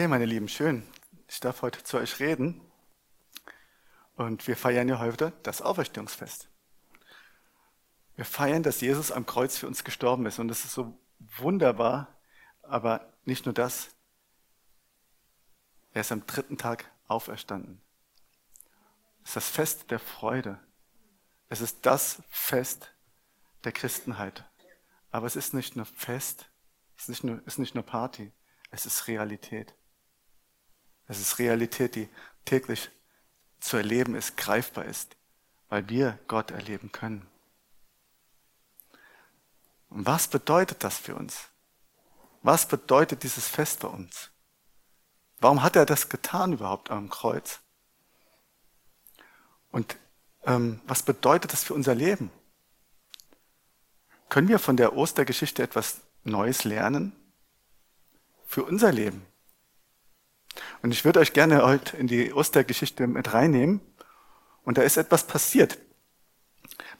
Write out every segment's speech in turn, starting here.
Okay, meine Lieben, schön. Ich darf heute zu euch reden. Und wir feiern ja heute das Auferstehungsfest. Wir feiern, dass Jesus am Kreuz für uns gestorben ist. Und das ist so wunderbar. Aber nicht nur das. Er ist am dritten Tag auferstanden. Es ist das Fest der Freude. Es ist das Fest der Christenheit. Aber es ist nicht nur Fest, es ist nicht nur, ist nicht nur Party, es ist Realität. Es ist Realität, die täglich zu erleben ist, greifbar ist, weil wir Gott erleben können. Und was bedeutet das für uns? Was bedeutet dieses Fest bei uns? Warum hat er das getan überhaupt am Kreuz? Und ähm, was bedeutet das für unser Leben? Können wir von der Ostergeschichte etwas Neues lernen? Für unser Leben. Und ich würde euch gerne heute in die Ostergeschichte mit reinnehmen. Und da ist etwas passiert,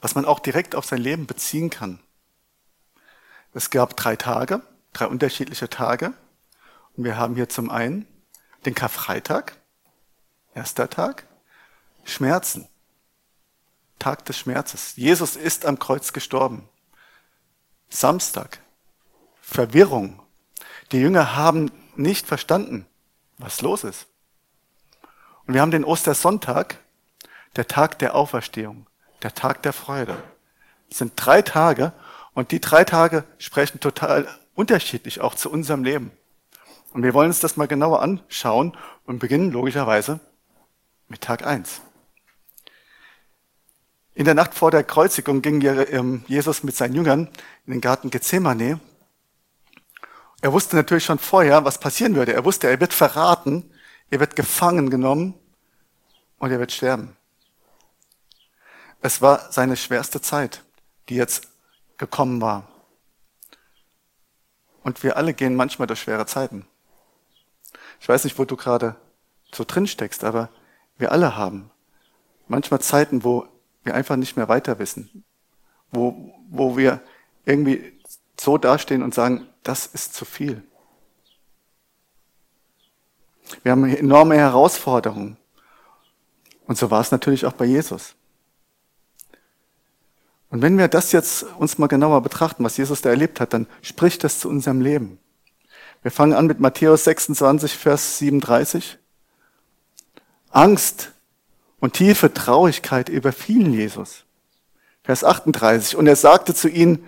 was man auch direkt auf sein Leben beziehen kann. Es gab drei Tage, drei unterschiedliche Tage. Und wir haben hier zum einen den Karfreitag, erster Tag, Schmerzen, Tag des Schmerzes. Jesus ist am Kreuz gestorben. Samstag, Verwirrung. Die Jünger haben nicht verstanden, was los ist. Und wir haben den Ostersonntag, der Tag der Auferstehung, der Tag der Freude. Es sind drei Tage und die drei Tage sprechen total unterschiedlich auch zu unserem Leben. Und wir wollen uns das mal genauer anschauen und beginnen logischerweise mit Tag eins. In der Nacht vor der Kreuzigung ging ähm, Jesus mit seinen Jüngern in den Garten Gethsemane er wusste natürlich schon vorher, was passieren würde. Er wusste, er wird verraten, er wird gefangen genommen und er wird sterben. Es war seine schwerste Zeit, die jetzt gekommen war. Und wir alle gehen manchmal durch schwere Zeiten. Ich weiß nicht, wo du gerade so drin steckst, aber wir alle haben manchmal Zeiten, wo wir einfach nicht mehr weiter wissen, wo, wo wir irgendwie so dastehen und sagen, das ist zu viel. Wir haben enorme Herausforderungen. Und so war es natürlich auch bei Jesus. Und wenn wir das jetzt uns mal genauer betrachten, was Jesus da erlebt hat, dann spricht das zu unserem Leben. Wir fangen an mit Matthäus 26, Vers 37. Angst und tiefe Traurigkeit überfielen Jesus. Vers 38. Und er sagte zu ihnen,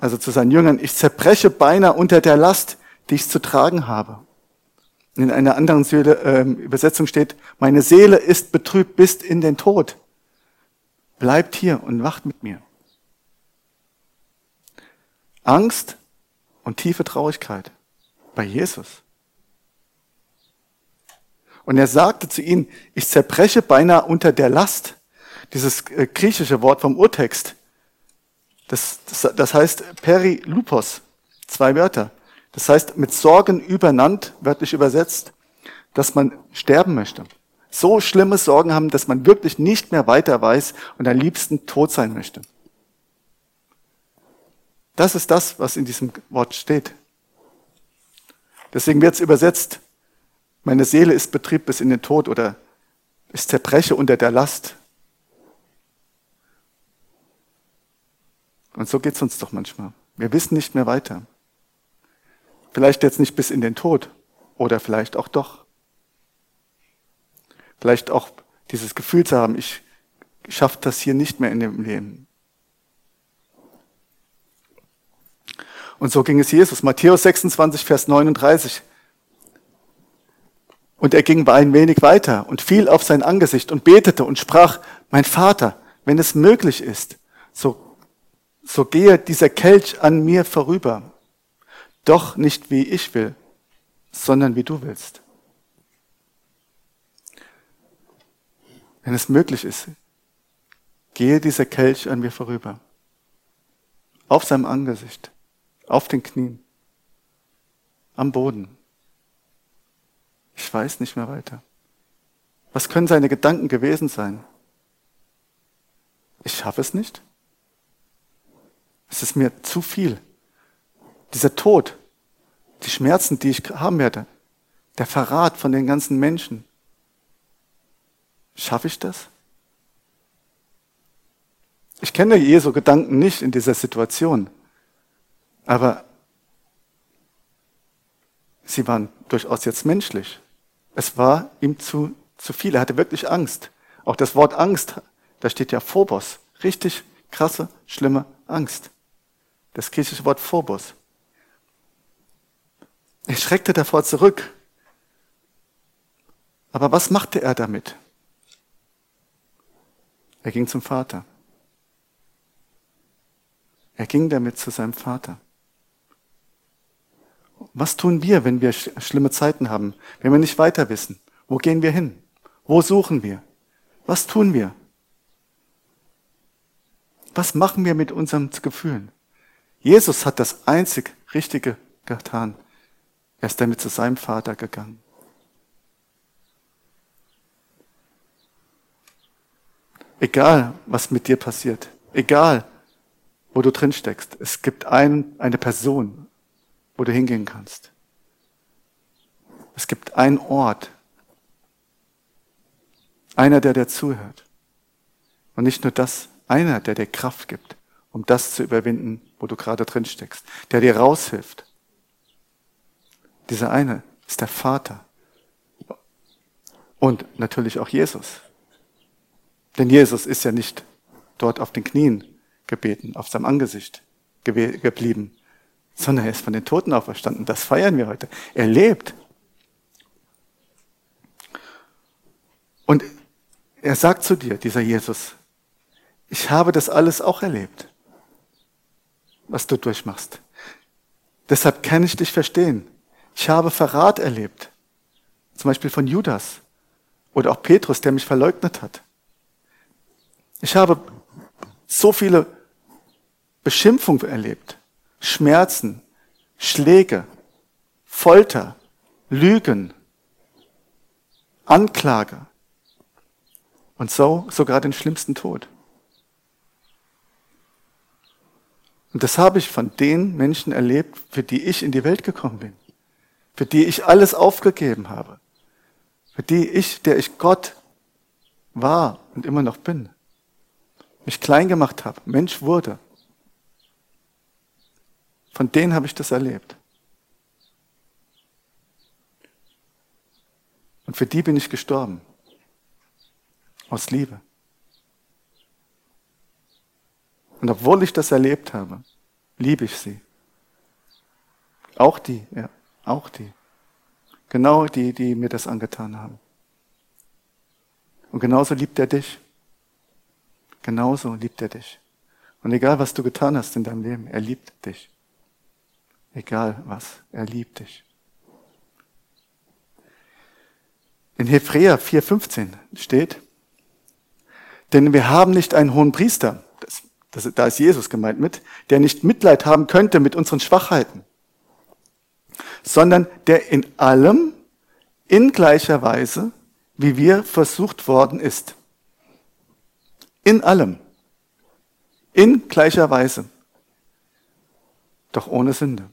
also zu seinen Jüngern, ich zerbreche beinahe unter der Last, die ich zu tragen habe. In einer anderen äh, Übersetzung steht, meine Seele ist betrübt bis in den Tod. Bleibt hier und wacht mit mir. Angst und tiefe Traurigkeit bei Jesus. Und er sagte zu ihnen, ich zerbreche beinahe unter der Last. Dieses äh, griechische Wort vom Urtext das, das, das heißt Perilupos, zwei Wörter. Das heißt mit Sorgen übernannt, wörtlich übersetzt, dass man sterben möchte. So schlimme Sorgen haben, dass man wirklich nicht mehr weiter weiß und am liebsten tot sein möchte. Das ist das, was in diesem Wort steht. Deswegen wird es übersetzt, meine Seele ist betrieb bis in den Tod oder ich zerbreche unter der Last. Und so geht's uns doch manchmal. Wir wissen nicht mehr weiter. Vielleicht jetzt nicht bis in den Tod oder vielleicht auch doch. Vielleicht auch dieses Gefühl zu haben, ich schaffe das hier nicht mehr in dem Leben. Und so ging es Jesus. Matthäus 26, Vers 39. Und er ging ein wenig weiter und fiel auf sein Angesicht und betete und sprach, mein Vater, wenn es möglich ist, so so gehe dieser Kelch an mir vorüber. Doch nicht wie ich will, sondern wie du willst. Wenn es möglich ist, gehe dieser Kelch an mir vorüber. Auf seinem Angesicht, auf den Knien, am Boden. Ich weiß nicht mehr weiter. Was können seine Gedanken gewesen sein? Ich schaffe es nicht. Es ist mir zu viel. Dieser Tod, die Schmerzen, die ich haben werde, der Verrat von den ganzen Menschen. Schaffe ich das? Ich kenne Jesu Gedanken nicht in dieser Situation, aber sie waren durchaus jetzt menschlich. Es war ihm zu, zu viel. Er hatte wirklich Angst. Auch das Wort Angst, da steht ja Phobos. Richtig krasse, schlimme Angst. Das griechische Wort Phobos. Er schreckte davor zurück. Aber was machte er damit? Er ging zum Vater. Er ging damit zu seinem Vater. Was tun wir, wenn wir schlimme Zeiten haben, wenn wir nicht weiter wissen? Wo gehen wir hin? Wo suchen wir? Was tun wir? Was machen wir mit unseren Gefühlen? Jesus hat das einzig Richtige getan. Er ist damit zu seinem Vater gegangen. Egal, was mit dir passiert, egal, wo du drin steckst, es gibt ein, eine Person, wo du hingehen kannst. Es gibt einen Ort, einer, der dir zuhört. Und nicht nur das, einer, der dir Kraft gibt, um das zu überwinden, wo du gerade drin steckst, der dir raushilft. Dieser eine ist der Vater. Und natürlich auch Jesus. Denn Jesus ist ja nicht dort auf den Knien gebeten, auf seinem Angesicht geblieben, sondern er ist von den Toten auferstanden. Das feiern wir heute. Er lebt. Und er sagt zu dir, dieser Jesus, ich habe das alles auch erlebt, was du durchmachst. Deshalb kann ich dich verstehen. Ich habe Verrat erlebt. Zum Beispiel von Judas oder auch Petrus, der mich verleugnet hat. Ich habe so viele Beschimpfungen erlebt, Schmerzen, Schläge, Folter, Lügen, Anklage und so sogar den schlimmsten Tod. Und das habe ich von den Menschen erlebt, für die ich in die Welt gekommen bin, für die ich alles aufgegeben habe, für die ich, der ich Gott war und immer noch bin mich klein gemacht habe, Mensch wurde. Von denen habe ich das erlebt. Und für die bin ich gestorben. Aus Liebe. Und obwohl ich das erlebt habe, liebe ich sie. Auch die, ja, auch die. Genau die, die mir das angetan haben. Und genauso liebt er dich. Genauso liebt er dich. Und egal, was du getan hast in deinem Leben, er liebt dich. Egal was, er liebt dich. In Hebräer 4,15 steht, denn wir haben nicht einen hohen Priester, das, da ist Jesus gemeint mit, der nicht Mitleid haben könnte mit unseren Schwachheiten, sondern der in allem in gleicher Weise, wie wir versucht worden ist. In allem. In gleicher Weise. Doch ohne Sünde.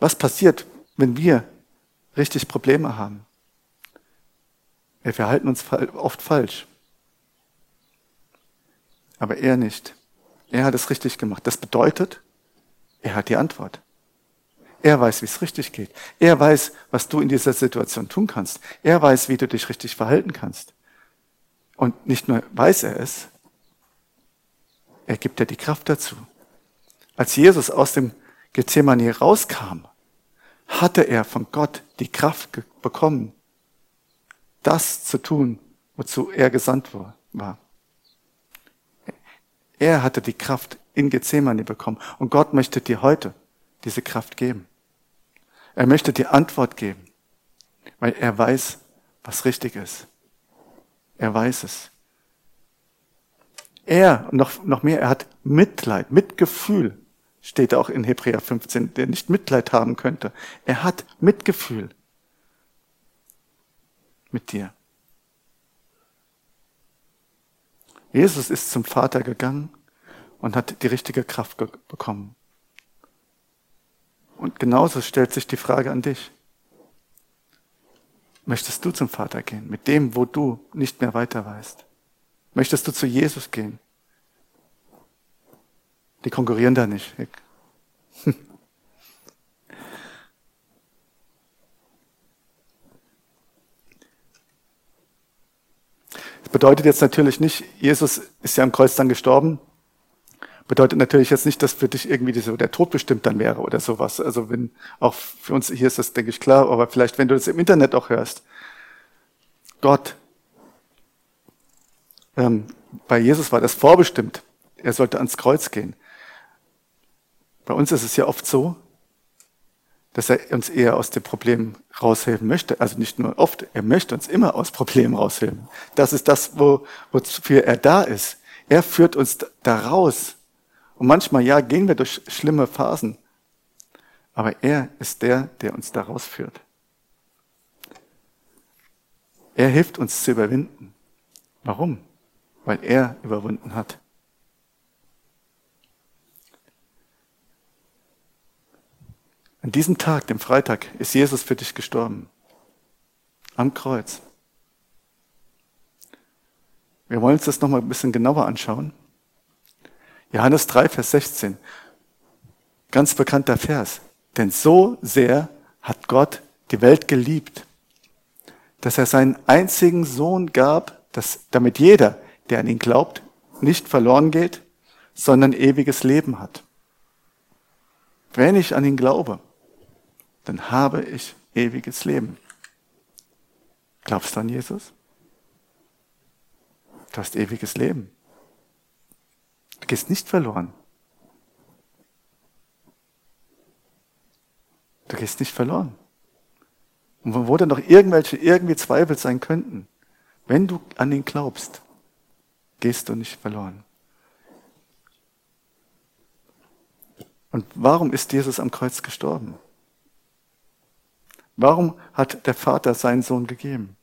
Was passiert, wenn wir richtig Probleme haben? Wir verhalten uns oft falsch. Aber er nicht. Er hat es richtig gemacht. Das bedeutet, er hat die Antwort. Er weiß, wie es richtig geht. Er weiß, was du in dieser Situation tun kannst. Er weiß, wie du dich richtig verhalten kannst. Und nicht nur weiß er es, er gibt dir die Kraft dazu. Als Jesus aus dem Gethsemane rauskam, hatte er von Gott die Kraft bekommen, das zu tun, wozu er gesandt war. Er hatte die Kraft in Gethsemane bekommen und Gott möchte dir heute diese Kraft geben. Er möchte dir Antwort geben, weil er weiß, was richtig ist. Er weiß es. Er, noch, noch mehr, er hat Mitleid, Mitgefühl, steht auch in Hebräer 15, der nicht Mitleid haben könnte. Er hat Mitgefühl mit dir. Jesus ist zum Vater gegangen und hat die richtige Kraft bekommen. Und genauso stellt sich die Frage an dich. Möchtest du zum Vater gehen, mit dem, wo du nicht mehr weiter weißt? Möchtest du zu Jesus gehen? Die konkurrieren da nicht. Bedeutet jetzt natürlich nicht, Jesus ist ja am Kreuz dann gestorben. Bedeutet natürlich jetzt nicht, dass für dich irgendwie so der Tod bestimmt dann wäre oder sowas. Also wenn, auch für uns hier ist das, denke ich, klar, aber vielleicht, wenn du das im Internet auch hörst. Gott, ähm, bei Jesus war das vorbestimmt. Er sollte ans Kreuz gehen. Bei uns ist es ja oft so, dass er uns eher aus dem Problem raushelfen möchte. Also nicht nur oft, er möchte uns immer aus Problemen raushelfen. Das ist das, wo, wofür er da ist. Er führt uns da raus. Und manchmal, ja, gehen wir durch schlimme Phasen. Aber er ist der, der uns da rausführt. Er hilft uns zu überwinden. Warum? Weil er überwunden hat. An diesem Tag, dem Freitag, ist Jesus für dich gestorben. Am Kreuz. Wir wollen uns das nochmal ein bisschen genauer anschauen. Johannes 3, Vers 16. Ganz bekannter Vers. Denn so sehr hat Gott die Welt geliebt, dass er seinen einzigen Sohn gab, dass, damit jeder, der an ihn glaubt, nicht verloren geht, sondern ewiges Leben hat. Wenn ich an ihn glaube, dann habe ich ewiges Leben. Glaubst du an Jesus? Du hast ewiges Leben. Du gehst nicht verloren. Du gehst nicht verloren. Und wo dann noch irgendwelche irgendwie Zweifel sein könnten, wenn du an ihn glaubst, gehst du nicht verloren. Und warum ist Jesus am Kreuz gestorben? Warum hat der Vater seinen Sohn gegeben?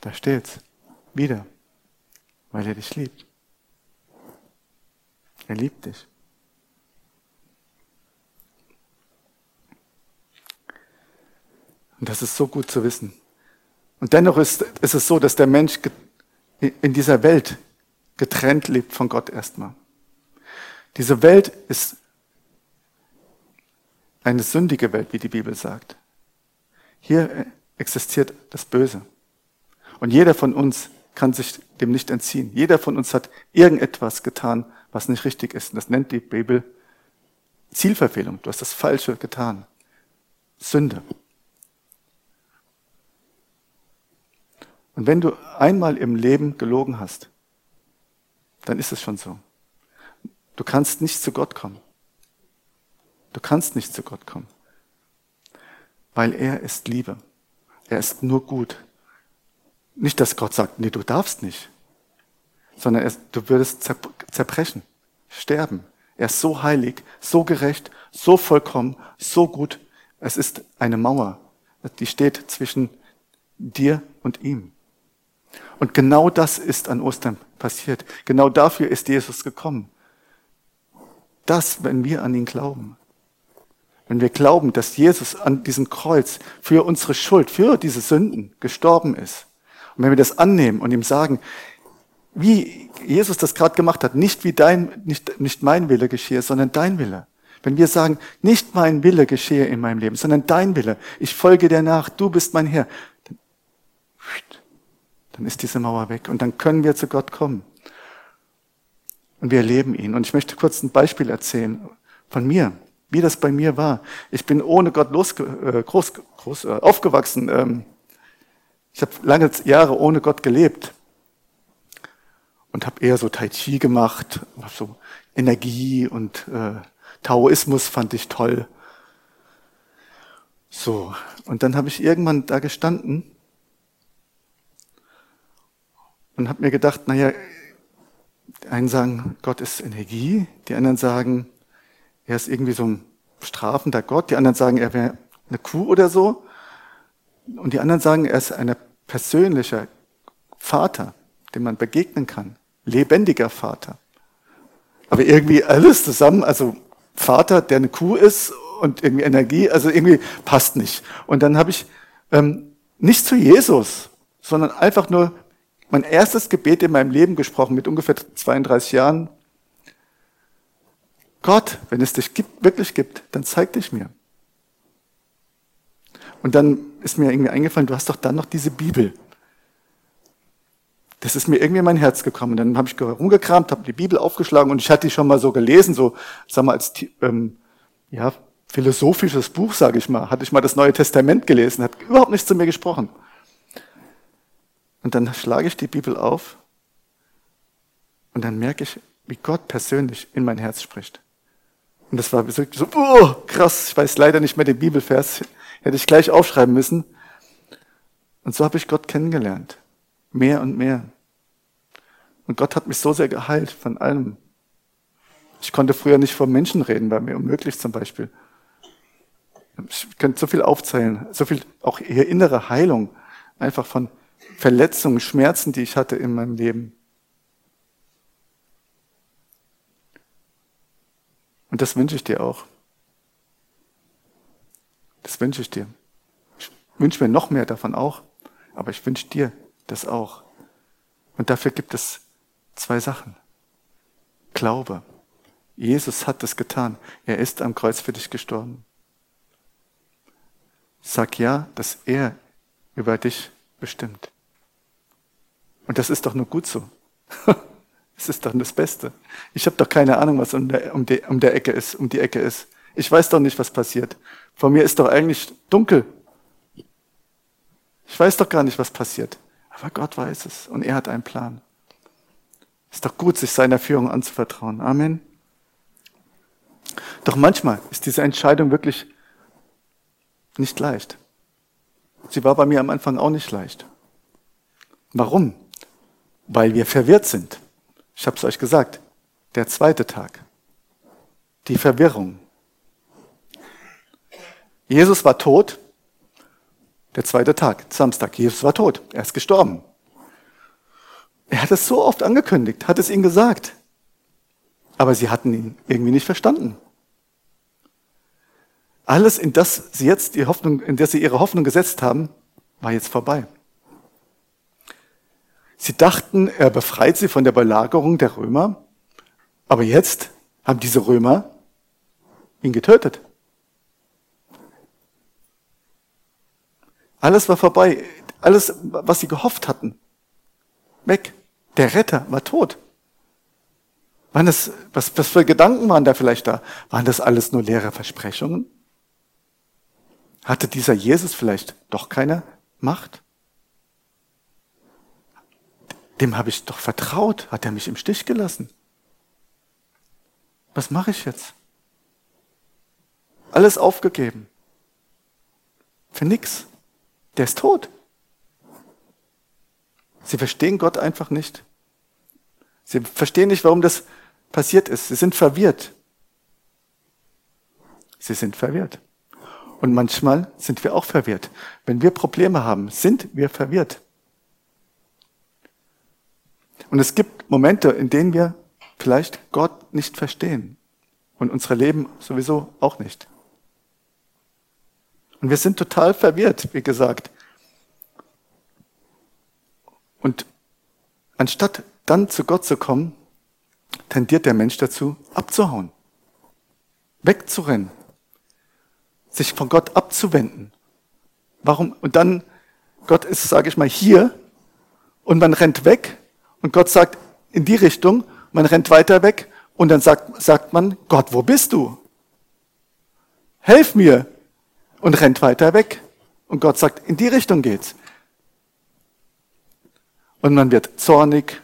Da steht's. Wieder. Weil er dich liebt. Er liebt dich. Und das ist so gut zu wissen. Und dennoch ist, ist es so, dass der Mensch in dieser Welt getrennt lebt von Gott erstmal. Diese Welt ist eine sündige Welt, wie die Bibel sagt. Hier existiert das Böse. Und jeder von uns kann sich dem nicht entziehen. Jeder von uns hat irgendetwas getan, was nicht richtig ist. Und das nennt die Bibel Zielverfehlung. Du hast das Falsche getan. Sünde. Und wenn du einmal im Leben gelogen hast, dann ist es schon so. Du kannst nicht zu Gott kommen. Du kannst nicht zu Gott kommen weil er ist Liebe. Er ist nur gut. Nicht, dass Gott sagt, nee, du darfst nicht, sondern er, du würdest zerbrechen, sterben. Er ist so heilig, so gerecht, so vollkommen, so gut. Es ist eine Mauer, die steht zwischen dir und ihm. Und genau das ist an Ostern passiert. Genau dafür ist Jesus gekommen. Das, wenn wir an ihn glauben. Wenn wir glauben, dass Jesus an diesem Kreuz für unsere Schuld, für diese Sünden gestorben ist. Und wenn wir das annehmen und ihm sagen, wie Jesus das gerade gemacht hat, nicht wie dein, nicht, nicht mein Wille geschehe, sondern dein Wille. Wenn wir sagen, nicht mein Wille geschehe in meinem Leben, sondern dein Wille, ich folge dir nach, du bist mein Herr, dann, dann ist diese Mauer weg und dann können wir zu Gott kommen. Und wir erleben ihn. Und ich möchte kurz ein Beispiel erzählen von mir wie das bei mir war. Ich bin ohne Gott los, äh, groß, groß, äh, aufgewachsen. Ähm, ich habe lange Jahre ohne Gott gelebt und habe eher so Tai Chi gemacht, so Energie und äh, Taoismus fand ich toll. So, und dann habe ich irgendwann da gestanden und habe mir gedacht, naja, die einen sagen, Gott ist Energie, die anderen sagen, er ist irgendwie so ein strafender Gott. Die anderen sagen, er wäre eine Kuh oder so. Und die anderen sagen, er ist ein persönlicher Vater, dem man begegnen kann. Lebendiger Vater. Aber irgendwie alles zusammen, also Vater, der eine Kuh ist und irgendwie Energie, also irgendwie passt nicht. Und dann habe ich ähm, nicht zu Jesus, sondern einfach nur mein erstes Gebet in meinem Leben gesprochen mit ungefähr 32 Jahren. Gott, wenn es dich gibt, wirklich gibt, dann zeig dich mir. Und dann ist mir irgendwie eingefallen, du hast doch dann noch diese Bibel. Das ist mir irgendwie in mein Herz gekommen. Dann habe ich rumgekramt, habe die Bibel aufgeschlagen und ich hatte die schon mal so gelesen, so, sag mal, als ähm, ja, philosophisches Buch, sage ich mal. Hatte ich mal das Neue Testament gelesen, hat überhaupt nichts zu mir gesprochen. Und dann schlage ich die Bibel auf und dann merke ich, wie Gott persönlich in mein Herz spricht. Und das war so, oh, krass, ich weiß leider nicht mehr den Bibelvers, hätte ich gleich aufschreiben müssen. Und so habe ich Gott kennengelernt. Mehr und mehr. Und Gott hat mich so sehr geheilt von allem. Ich konnte früher nicht vor Menschen reden, war mir unmöglich zum Beispiel. Ich könnte so viel aufzählen, so viel auch innere Heilung, einfach von Verletzungen, Schmerzen, die ich hatte in meinem Leben. Und das wünsche ich dir auch. Das wünsche ich dir. Ich wünsche mir noch mehr davon auch, aber ich wünsche dir das auch. Und dafür gibt es zwei Sachen. Glaube. Jesus hat es getan. Er ist am Kreuz für dich gestorben. Sag ja, dass er über dich bestimmt. Und das ist doch nur gut so. Es ist doch das Beste. Ich habe doch keine Ahnung, was um der, um, die, um der Ecke ist, um die Ecke ist. Ich weiß doch nicht, was passiert. Vor mir ist doch eigentlich dunkel. Ich weiß doch gar nicht, was passiert. Aber Gott weiß es und er hat einen Plan. Ist doch gut, sich seiner Führung anzuvertrauen. Amen. Doch manchmal ist diese Entscheidung wirklich nicht leicht. Sie war bei mir am Anfang auch nicht leicht. Warum? Weil wir verwirrt sind. Ich habe es euch gesagt. Der zweite Tag. Die Verwirrung. Jesus war tot. Der zweite Tag, Samstag. Jesus war tot. Er ist gestorben. Er hat es so oft angekündigt, hat es ihnen gesagt. Aber sie hatten ihn irgendwie nicht verstanden. Alles, in das sie jetzt die Hoffnung, in das sie ihre Hoffnung gesetzt haben, war jetzt vorbei. Sie dachten, er befreit sie von der Belagerung der Römer, aber jetzt haben diese Römer ihn getötet. Alles war vorbei. Alles, was sie gehofft hatten, weg. Der Retter war tot. Waren das, was, was für Gedanken waren da vielleicht da? Waren das alles nur leere Versprechungen? Hatte dieser Jesus vielleicht doch keine Macht? Dem habe ich doch vertraut. Hat er mich im Stich gelassen? Was mache ich jetzt? Alles aufgegeben. Für nix. Der ist tot. Sie verstehen Gott einfach nicht. Sie verstehen nicht, warum das passiert ist. Sie sind verwirrt. Sie sind verwirrt. Und manchmal sind wir auch verwirrt. Wenn wir Probleme haben, sind wir verwirrt. Und es gibt Momente, in denen wir vielleicht Gott nicht verstehen und unsere Leben sowieso auch nicht. Und wir sind total verwirrt, wie gesagt. Und anstatt dann zu Gott zu kommen, tendiert der Mensch dazu, abzuhauen, wegzurennen, sich von Gott abzuwenden. Warum? Und dann, Gott ist, sage ich mal, hier und man rennt weg und Gott sagt in die Richtung, man rennt weiter weg und dann sagt, sagt man, Gott, wo bist du? Helf mir! Und rennt weiter weg. Und Gott sagt, in die Richtung geht's. Und man wird zornig,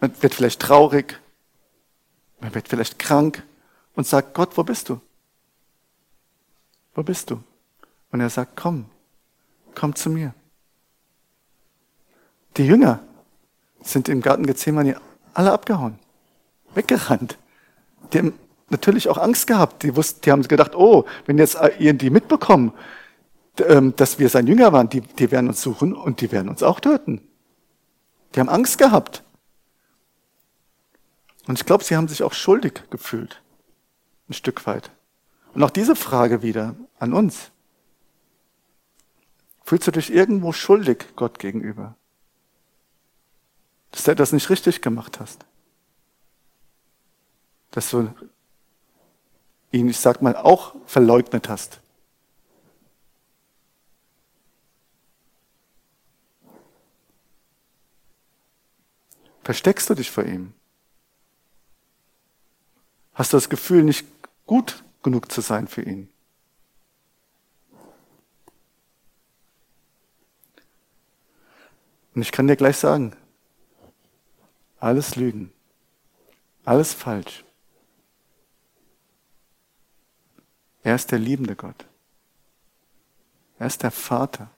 man wird vielleicht traurig, man wird vielleicht krank und sagt, Gott, wo bist du? Wo bist du? Und er sagt, komm, komm zu mir. Die Jünger sind im Garten Gethsemane alle abgehauen, weggerannt. Die haben natürlich auch Angst gehabt. Die, wussten, die haben gedacht, oh, wenn jetzt die mitbekommen, ähm, dass wir sein Jünger waren, die, die werden uns suchen und die werden uns auch töten. Die haben Angst gehabt. Und ich glaube, sie haben sich auch schuldig gefühlt. Ein Stück weit. Und auch diese Frage wieder an uns. Fühlst du dich irgendwo schuldig Gott gegenüber? Dass du etwas nicht richtig gemacht hast? Dass du ihn, ich sag mal, auch verleugnet hast? Versteckst du dich vor ihm? Hast du das Gefühl, nicht gut genug zu sein für ihn? Und ich kann dir gleich sagen, alles Lügen, alles falsch. Er ist der liebende Gott. Er ist der Vater.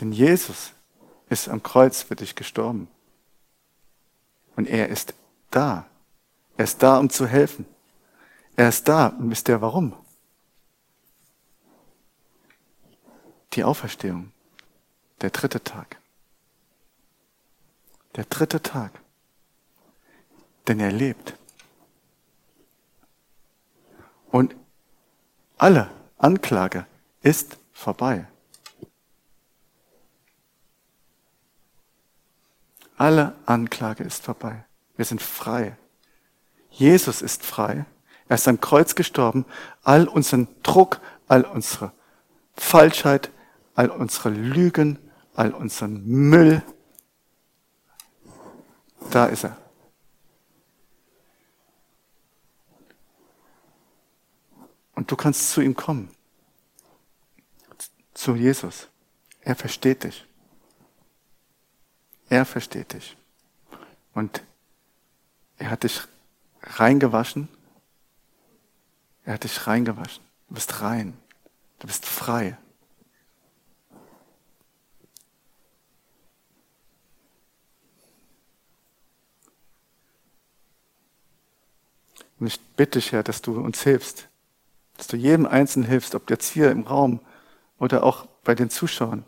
Denn Jesus ist am Kreuz für dich gestorben. Und er ist da. Er ist da, um zu helfen. Er ist da. Und wisst ihr warum? Die Auferstehung. Der dritte Tag. Der dritte Tag. Denn er lebt. Und alle Anklage ist vorbei. Alle Anklage ist vorbei. Wir sind frei. Jesus ist frei. Er ist am Kreuz gestorben. All unseren Druck, all unsere Falschheit, all unsere Lügen, all unseren Müll. Da ist er. Und du kannst zu ihm kommen. Zu Jesus. Er versteht dich. Er versteht dich. Und er hat dich reingewaschen. Er hat dich reingewaschen. Du bist rein. Du bist frei. Und ich bitte dich, Herr, dass du uns hilfst, dass du jedem Einzelnen hilfst, ob jetzt hier im Raum oder auch bei den Zuschauern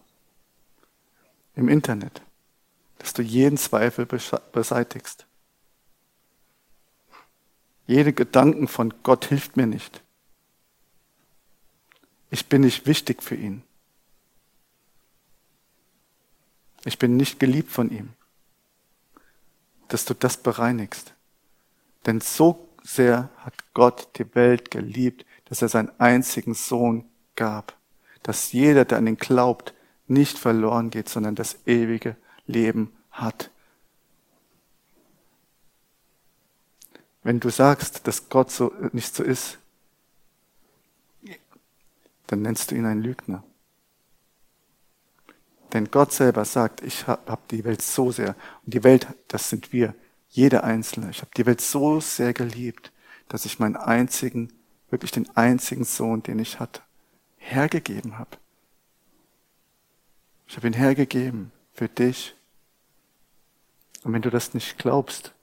im Internet dass du jeden Zweifel beseitigst. Jede Gedanken von Gott hilft mir nicht. Ich bin nicht wichtig für ihn. Ich bin nicht geliebt von ihm. Dass du das bereinigst. Denn so sehr hat Gott die Welt geliebt, dass er seinen einzigen Sohn gab. Dass jeder, der an ihn glaubt, nicht verloren geht, sondern das ewige Leben hat. Wenn du sagst, dass Gott so nicht so ist, dann nennst du ihn einen Lügner. Denn Gott selber sagt, ich habe hab die Welt so sehr, und die Welt, das sind wir, jeder Einzelne, ich habe die Welt so sehr geliebt, dass ich meinen einzigen, wirklich den einzigen Sohn, den ich hatte, hergegeben habe. Ich habe ihn hergegeben für dich und wenn du das nicht glaubst,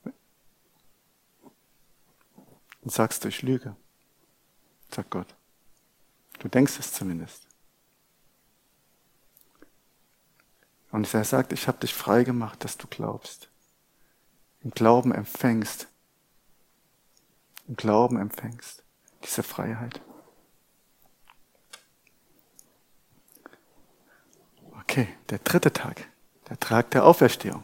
dann sagst du, ich lüge. Sagt Gott. Du denkst es zumindest. Und er sagt, ich habe dich frei gemacht, dass du glaubst. Im Glauben empfängst. Im Glauben empfängst diese Freiheit. Okay, der dritte Tag, der Tag der Auferstehung.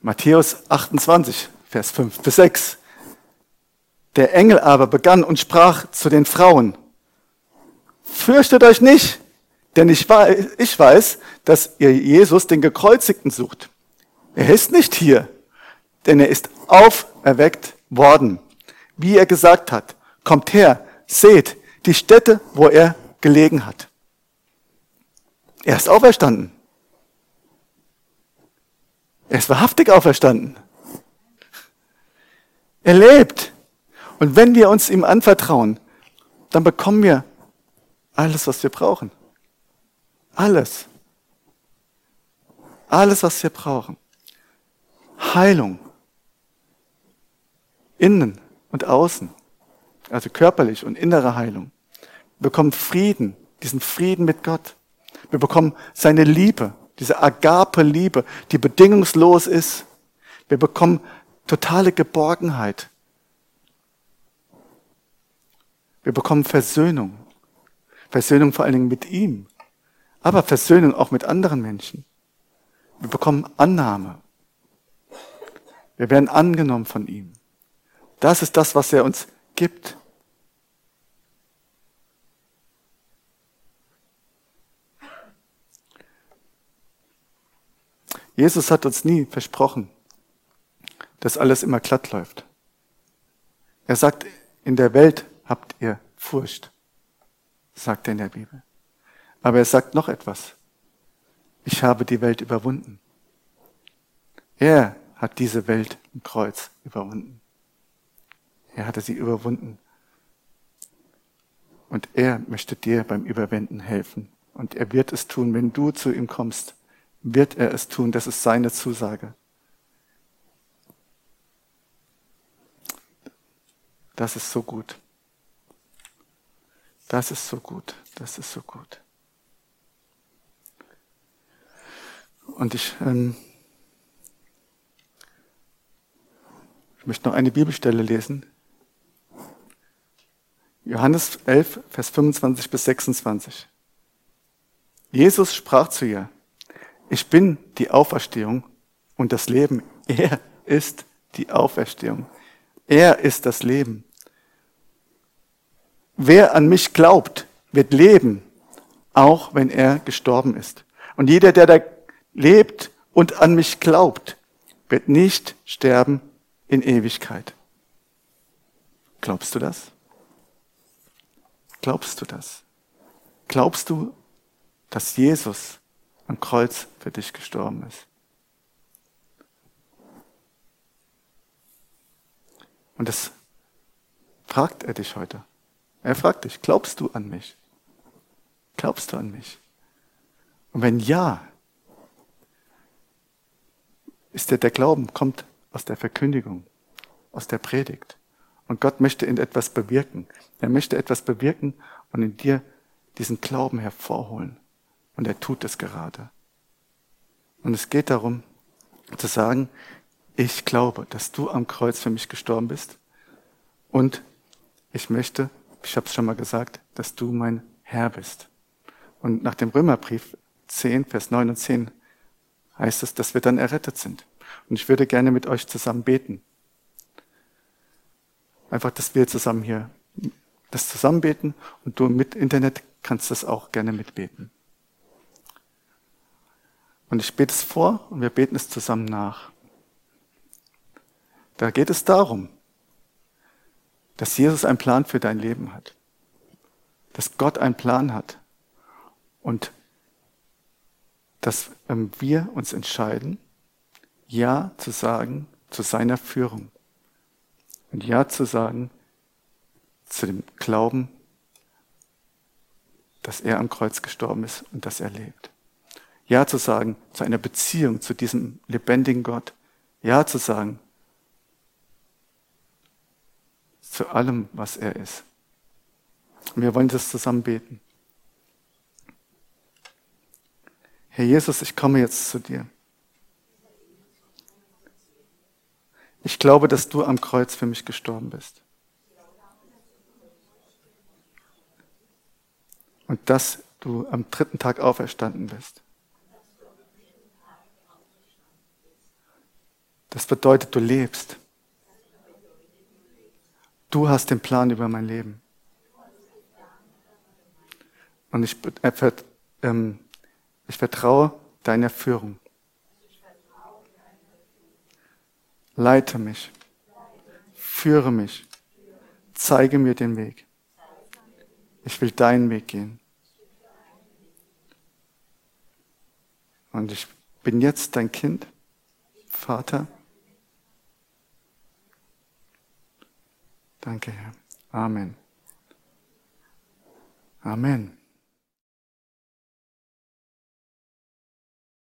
Matthäus 28, Vers 5 bis 6. Der Engel aber begann und sprach zu den Frauen, fürchtet euch nicht, denn ich weiß, ich weiß, dass ihr Jesus, den Gekreuzigten, sucht. Er ist nicht hier, denn er ist auferweckt worden, wie er gesagt hat. Kommt her, seht die Stätte, wo er gelegen hat. Er ist auferstanden. Er ist wahrhaftig auferstanden. Er lebt. Und wenn wir uns ihm anvertrauen, dann bekommen wir alles, was wir brauchen. Alles. Alles, was wir brauchen. Heilung. Innen und außen. Also körperlich und innere Heilung. Wir bekommen Frieden, diesen Frieden mit Gott. Wir bekommen seine Liebe. Diese Agape-Liebe, die bedingungslos ist. Wir bekommen totale Geborgenheit Wir bekommen Versöhnung. Versöhnung vor allen Dingen mit ihm, aber Versöhnung auch mit anderen Menschen. Wir bekommen Annahme. Wir werden angenommen von ihm. Das ist das, was er uns gibt. Jesus hat uns nie versprochen, dass alles immer glatt läuft. Er sagt, in der Welt habt ihr Furcht, sagt er in der Bibel. Aber er sagt noch etwas. Ich habe die Welt überwunden. Er hat diese Welt im Kreuz überwunden. Er hatte sie überwunden. Und er möchte dir beim Überwinden helfen. Und er wird es tun, wenn du zu ihm kommst wird er es tun. Das ist seine Zusage. Das ist so gut. Das ist so gut. Das ist so gut. Und ich, ähm, ich möchte noch eine Bibelstelle lesen. Johannes 11, Vers 25 bis 26. Jesus sprach zu ihr, ich bin die Auferstehung und das Leben. Er ist die Auferstehung. Er ist das Leben. Wer an mich glaubt, wird leben, auch wenn er gestorben ist. Und jeder, der da lebt und an mich glaubt, wird nicht sterben in Ewigkeit. Glaubst du das? Glaubst du das? Glaubst du, dass Jesus am Kreuz für dich gestorben ist. Und das fragt er dich heute. Er fragt dich, glaubst du an mich? Glaubst du an mich? Und wenn ja, ist der, der Glauben kommt aus der Verkündigung, aus der Predigt. Und Gott möchte in etwas bewirken. Er möchte etwas bewirken und in dir diesen Glauben hervorholen. Und er tut es gerade. Und es geht darum, zu sagen, ich glaube, dass du am Kreuz für mich gestorben bist. Und ich möchte, ich habe es schon mal gesagt, dass du mein Herr bist. Und nach dem Römerbrief 10, Vers 9 und 10 heißt es, dass wir dann errettet sind. Und ich würde gerne mit euch zusammen beten. Einfach, dass wir zusammen hier das zusammen beten und du mit Internet kannst das auch gerne mitbeten. Und ich bete es vor und wir beten es zusammen nach. Da geht es darum, dass Jesus einen Plan für dein Leben hat. Dass Gott einen Plan hat. Und dass ähm, wir uns entscheiden, Ja zu sagen zu seiner Führung. Und Ja zu sagen zu dem Glauben, dass er am Kreuz gestorben ist und dass er lebt. Ja zu sagen zu einer Beziehung zu diesem lebendigen Gott. Ja zu sagen zu allem, was er ist. Und wir wollen das zusammen beten. Herr Jesus, ich komme jetzt zu dir. Ich glaube, dass du am Kreuz für mich gestorben bist. Und dass du am dritten Tag auferstanden bist. Das bedeutet, du lebst. Du hast den Plan über mein Leben. Und ich, äh, ähm, ich vertraue deiner Führung. Leite mich. Führe mich. Zeige mir den Weg. Ich will deinen Weg gehen. Und ich bin jetzt dein Kind, Vater. Danke, Herr. Amen. Amen.